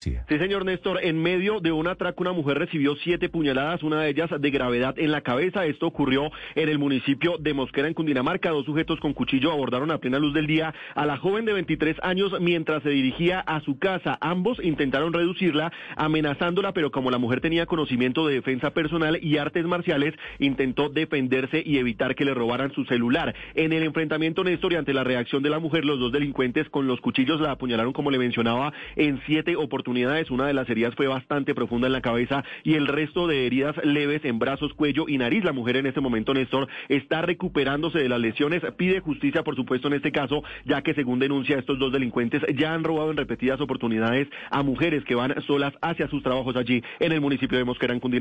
Sí, señor Néstor, en medio de un atraco una mujer recibió siete puñaladas, una de ellas de gravedad en la cabeza. Esto ocurrió en el municipio de Mosquera, en Cundinamarca. Dos sujetos con cuchillo abordaron a plena luz del día a la joven de 23 años mientras se dirigía a su casa. Ambos intentaron reducirla, amenazándola, pero como la mujer tenía conocimiento de defensa personal y artes marciales, intentó defenderse y evitar que le robaran su celular. En el enfrentamiento, Néstor, y ante la reacción de la mujer, los dos delincuentes con los cuchillos la apuñalaron, como le mencionaba, en siete oportunidades oportunidades. Una de las heridas fue bastante profunda en la cabeza y el resto de heridas leves en brazos, cuello y nariz. La mujer en este momento, Néstor, está recuperándose de las lesiones. Pide justicia, por supuesto, en este caso, ya que según denuncia estos dos delincuentes ya han robado en repetidas oportunidades a mujeres que van solas hacia sus trabajos allí en el municipio de Mosquera, en Cundinamarca.